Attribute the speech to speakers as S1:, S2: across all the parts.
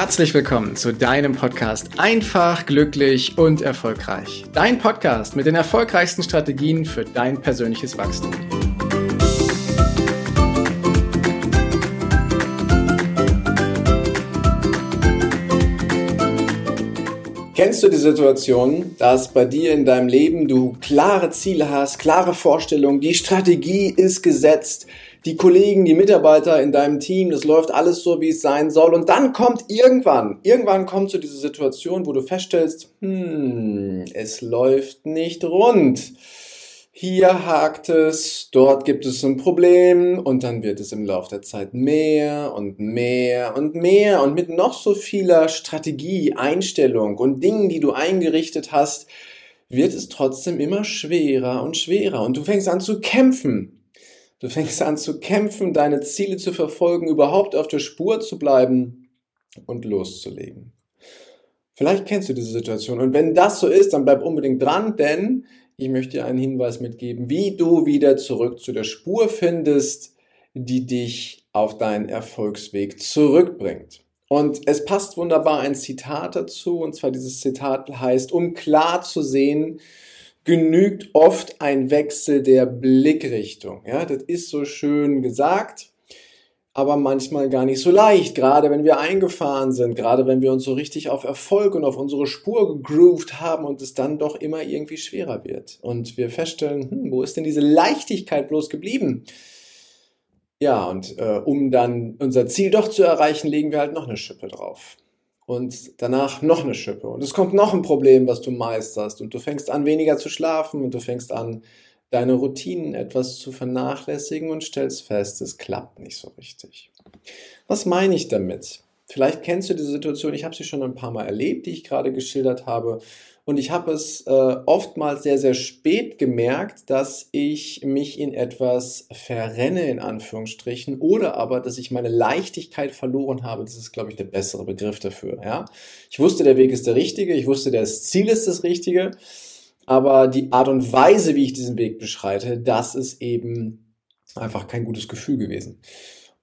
S1: Herzlich willkommen zu deinem Podcast Einfach, glücklich und erfolgreich. Dein Podcast mit den erfolgreichsten Strategien für dein persönliches Wachstum. Kennst du die Situation, dass bei dir in deinem Leben du klare Ziele hast, klare Vorstellungen, die Strategie ist gesetzt, die Kollegen, die Mitarbeiter in deinem Team, das läuft alles so, wie es sein soll. Und dann kommt irgendwann, irgendwann kommt zu so diese Situation, wo du feststellst, hm, es läuft nicht rund. Hier hakt es, dort gibt es ein Problem und dann wird es im Laufe der Zeit mehr und mehr und mehr und mit noch so vieler Strategie, Einstellung und Dingen, die du eingerichtet hast, wird es trotzdem immer schwerer und schwerer und du fängst an zu kämpfen Du fängst an zu kämpfen, deine Ziele zu verfolgen, überhaupt auf der Spur zu bleiben und loszulegen. Vielleicht kennst du diese Situation. Und wenn das so ist, dann bleib unbedingt dran, denn ich möchte dir einen Hinweis mitgeben, wie du wieder zurück zu der Spur findest, die dich auf deinen Erfolgsweg zurückbringt. Und es passt wunderbar ein Zitat dazu, und zwar dieses Zitat heißt, um klar zu sehen, genügt oft ein Wechsel der Blickrichtung. Ja, das ist so schön gesagt, aber manchmal gar nicht so leicht, gerade wenn wir eingefahren sind, gerade wenn wir uns so richtig auf Erfolg und auf unsere Spur gegroovt haben und es dann doch immer irgendwie schwerer wird. Und wir feststellen, hm, wo ist denn diese Leichtigkeit bloß geblieben? Ja, und äh, um dann unser Ziel doch zu erreichen, legen wir halt noch eine Schippe drauf und danach noch eine Schippe. Und es kommt noch ein Problem, was du meisterst. Und du fängst an, weniger zu schlafen und du fängst an, deine Routinen etwas zu vernachlässigen und stellst fest, es klappt nicht so richtig. Was meine ich damit? Vielleicht kennst du diese Situation, ich habe sie schon ein paar Mal erlebt, die ich gerade geschildert habe. Und ich habe es äh, oftmals sehr, sehr spät gemerkt, dass ich mich in etwas verrenne, in Anführungsstrichen, oder aber, dass ich meine Leichtigkeit verloren habe. Das ist, glaube ich, der bessere Begriff dafür. Ja? Ich wusste, der Weg ist der richtige, ich wusste, das Ziel ist das richtige, aber die Art und Weise, wie ich diesen Weg beschreite, das ist eben einfach kein gutes Gefühl gewesen.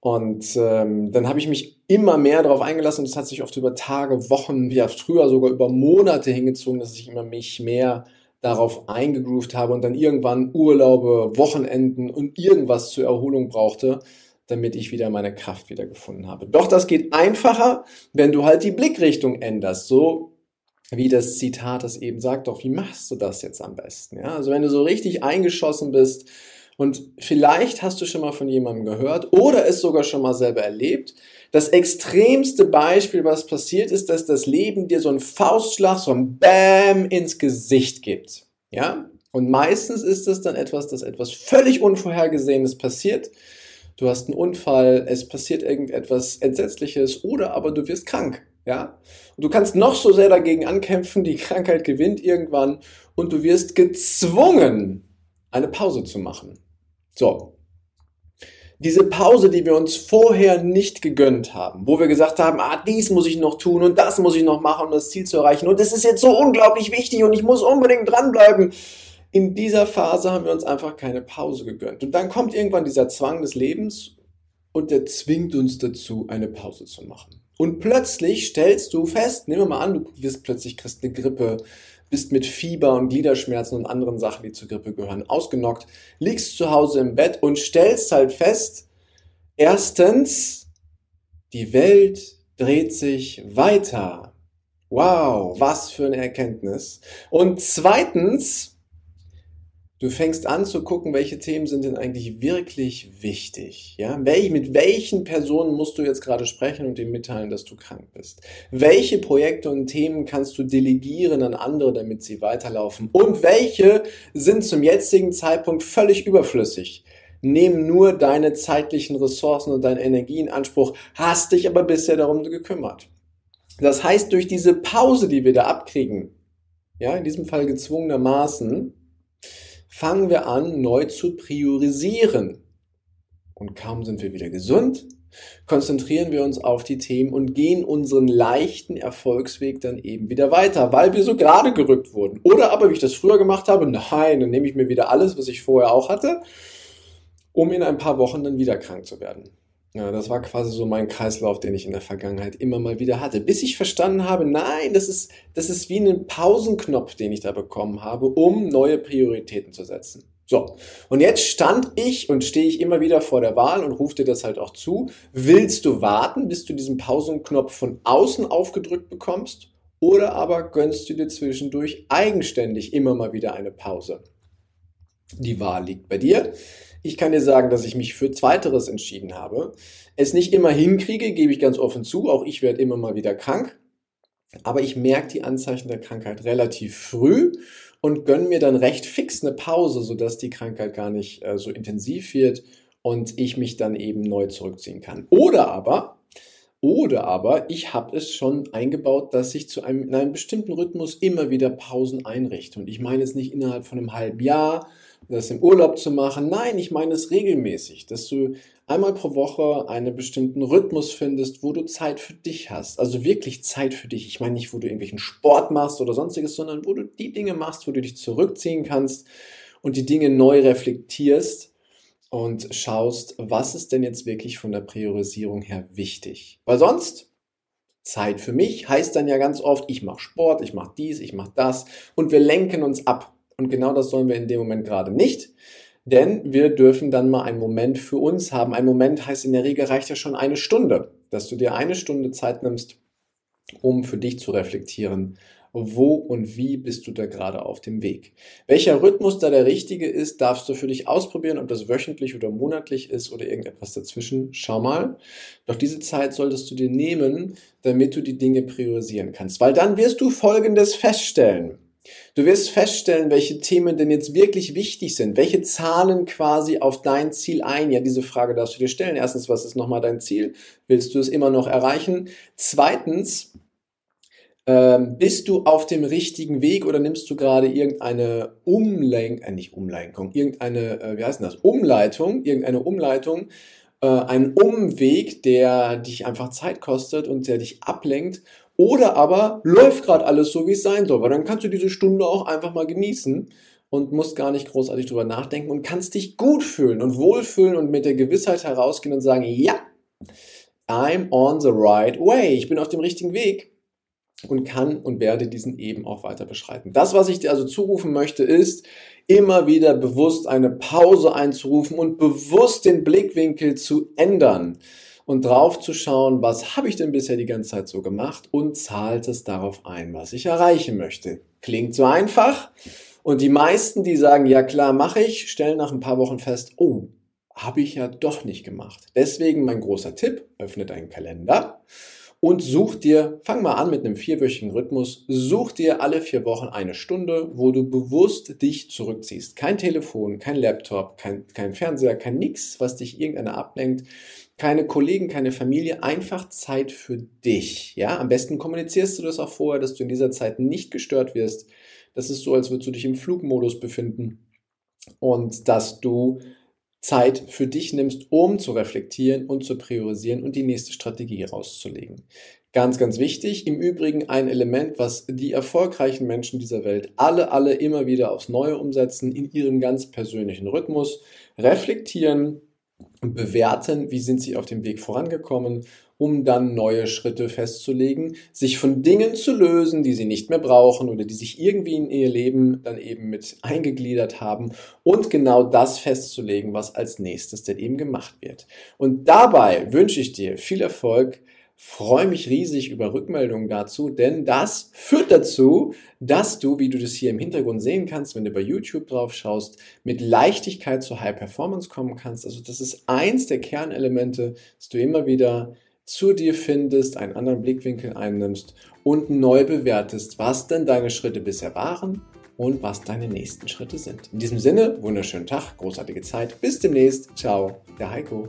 S1: Und ähm, dann habe ich mich immer mehr darauf eingelassen und es hat sich oft über Tage, Wochen, ja früher sogar über Monate hingezogen, dass ich immer mich mehr darauf eingegroovt habe und dann irgendwann Urlaube, Wochenenden und irgendwas zur Erholung brauchte, damit ich wieder meine Kraft wieder gefunden habe. Doch das geht einfacher, wenn du halt die Blickrichtung änderst, so wie das Zitat es eben sagt, doch wie machst du das jetzt am besten? Ja, also wenn du so richtig eingeschossen bist, und vielleicht hast du schon mal von jemandem gehört oder es sogar schon mal selber erlebt. Das extremste Beispiel, was passiert ist, dass das Leben dir so einen Faustschlag, so ein Bam ins Gesicht gibt. Ja? Und meistens ist es dann etwas, dass etwas völlig Unvorhergesehenes passiert. Du hast einen Unfall, es passiert irgendetwas Entsetzliches oder aber du wirst krank. Ja? Und du kannst noch so sehr dagegen ankämpfen, die Krankheit gewinnt irgendwann und du wirst gezwungen, eine Pause zu machen. So. Diese Pause, die wir uns vorher nicht gegönnt haben, wo wir gesagt haben, ah, dies muss ich noch tun und das muss ich noch machen, um das Ziel zu erreichen und das ist jetzt so unglaublich wichtig und ich muss unbedingt dranbleiben. In dieser Phase haben wir uns einfach keine Pause gegönnt. Und dann kommt irgendwann dieser Zwang des Lebens und der zwingt uns dazu, eine Pause zu machen. Und plötzlich stellst du fest, nehmen wir mal an, du wirst plötzlich kriegst eine Grippe, bist mit Fieber und Gliederschmerzen und anderen Sachen, die zur Grippe gehören, ausgenockt, liegst zu Hause im Bett und stellst halt fest, erstens, die Welt dreht sich weiter. Wow, was für eine Erkenntnis. Und zweitens, Du fängst an zu gucken, welche Themen sind denn eigentlich wirklich wichtig. Ja? Welch, mit welchen Personen musst du jetzt gerade sprechen und ihm mitteilen, dass du krank bist? Welche Projekte und Themen kannst du delegieren an andere, damit sie weiterlaufen? Und welche sind zum jetzigen Zeitpunkt völlig überflüssig? Nehmen nur deine zeitlichen Ressourcen und deine Energie in Anspruch, hast dich aber bisher darum gekümmert. Das heißt, durch diese Pause, die wir da abkriegen, ja, in diesem Fall gezwungenermaßen, fangen wir an, neu zu priorisieren. Und kaum sind wir wieder gesund, konzentrieren wir uns auf die Themen und gehen unseren leichten Erfolgsweg dann eben wieder weiter, weil wir so gerade gerückt wurden. Oder aber, wie ich das früher gemacht habe, nein, dann nehme ich mir wieder alles, was ich vorher auch hatte, um in ein paar Wochen dann wieder krank zu werden. Ja, das war quasi so mein Kreislauf, den ich in der Vergangenheit immer mal wieder hatte. Bis ich verstanden habe, nein, das ist, das ist wie ein Pausenknopf, den ich da bekommen habe, um neue Prioritäten zu setzen. So, und jetzt stand ich und stehe ich immer wieder vor der Wahl und rufe dir das halt auch zu. Willst du warten, bis du diesen Pausenknopf von außen aufgedrückt bekommst? Oder aber gönnst du dir zwischendurch eigenständig immer mal wieder eine Pause? Die Wahl liegt bei dir. Ich kann dir sagen, dass ich mich für Zweiteres entschieden habe. Es nicht immer hinkriege, gebe ich ganz offen zu. Auch ich werde immer mal wieder krank. Aber ich merke die Anzeichen der Krankheit relativ früh und gönne mir dann recht fix eine Pause, sodass die Krankheit gar nicht äh, so intensiv wird und ich mich dann eben neu zurückziehen kann. Oder aber, oder aber ich habe es schon eingebaut, dass ich zu einem, in einem bestimmten Rhythmus immer wieder Pausen einrichte. Und ich meine es nicht innerhalb von einem halben Jahr, das im Urlaub zu machen. Nein, ich meine es regelmäßig, dass du einmal pro Woche einen bestimmten Rhythmus findest, wo du Zeit für dich hast. Also wirklich Zeit für dich. Ich meine nicht, wo du irgendwelchen Sport machst oder sonstiges, sondern wo du die Dinge machst, wo du dich zurückziehen kannst und die Dinge neu reflektierst und schaust, was ist denn jetzt wirklich von der Priorisierung her wichtig. Weil sonst Zeit für mich heißt dann ja ganz oft, ich mache Sport, ich mache dies, ich mache das und wir lenken uns ab. Und genau das sollen wir in dem Moment gerade nicht. Denn wir dürfen dann mal einen Moment für uns haben. Ein Moment heißt in der Regel reicht ja schon eine Stunde, dass du dir eine Stunde Zeit nimmst, um für dich zu reflektieren. Wo und wie bist du da gerade auf dem Weg? Welcher Rhythmus da der richtige ist, darfst du für dich ausprobieren, ob das wöchentlich oder monatlich ist oder irgendetwas dazwischen. Schau mal. Doch diese Zeit solltest du dir nehmen, damit du die Dinge priorisieren kannst. Weil dann wirst du Folgendes feststellen. Du wirst feststellen, welche Themen denn jetzt wirklich wichtig sind. Welche zahlen quasi auf dein Ziel ein? Ja, diese Frage darfst du dir stellen. Erstens, was ist nochmal dein Ziel? Willst du es immer noch erreichen? Zweitens, ähm, bist du auf dem richtigen Weg oder nimmst du gerade irgendeine Umlenkung, äh, nicht Umlenkung, irgendeine, äh, wie heißt das? Umleitung, irgendeine Umleitung, äh, einen Umweg, der dich einfach Zeit kostet und der dich ablenkt oder aber läuft gerade alles so, wie es sein soll, weil dann kannst du diese Stunde auch einfach mal genießen und musst gar nicht großartig drüber nachdenken und kannst dich gut fühlen und wohlfühlen und mit der Gewissheit herausgehen und sagen, ja, I'm on the right way. Ich bin auf dem richtigen Weg und kann und werde diesen eben auch weiter beschreiten. Das, was ich dir also zurufen möchte, ist, immer wieder bewusst eine Pause einzurufen und bewusst den Blickwinkel zu ändern und drauf zu schauen, was habe ich denn bisher die ganze Zeit so gemacht und zahlt es darauf ein, was ich erreichen möchte. Klingt so einfach. Und die meisten, die sagen, ja klar, mache ich, stellen nach ein paar Wochen fest, oh, habe ich ja doch nicht gemacht. Deswegen mein großer Tipp, öffne deinen Kalender und such dir, fang mal an mit einem vierwöchigen Rhythmus, such dir alle vier Wochen eine Stunde, wo du bewusst dich zurückziehst. Kein Telefon, kein Laptop, kein, kein Fernseher, kein nix, was dich irgendeiner ablenkt, keine Kollegen, keine Familie, einfach Zeit für dich. Ja, am besten kommunizierst du das auch vorher, dass du in dieser Zeit nicht gestört wirst. Das ist so, als würdest du dich im Flugmodus befinden und dass du Zeit für dich nimmst, um zu reflektieren und zu priorisieren und die nächste Strategie herauszulegen. Ganz, ganz wichtig. Im Übrigen ein Element, was die erfolgreichen Menschen dieser Welt alle, alle immer wieder aufs Neue umsetzen, in ihrem ganz persönlichen Rhythmus, reflektieren, bewerten, wie sind sie auf dem Weg vorangekommen, um dann neue Schritte festzulegen, sich von Dingen zu lösen, die sie nicht mehr brauchen oder die sich irgendwie in ihr Leben dann eben mit eingegliedert haben und genau das festzulegen, was als nächstes denn eben gemacht wird. Und dabei wünsche ich dir viel Erfolg freue mich riesig über Rückmeldungen dazu, denn das führt dazu, dass du, wie du das hier im Hintergrund sehen kannst, wenn du bei YouTube drauf schaust, mit Leichtigkeit zur High Performance kommen kannst. Also das ist eins der Kernelemente, dass du immer wieder zu dir findest, einen anderen Blickwinkel einnimmst und neu bewertest, was denn deine Schritte bisher waren und was deine nächsten Schritte sind. In diesem Sinne, wunderschönen Tag, großartige Zeit. Bis demnächst. Ciao, der Heiko.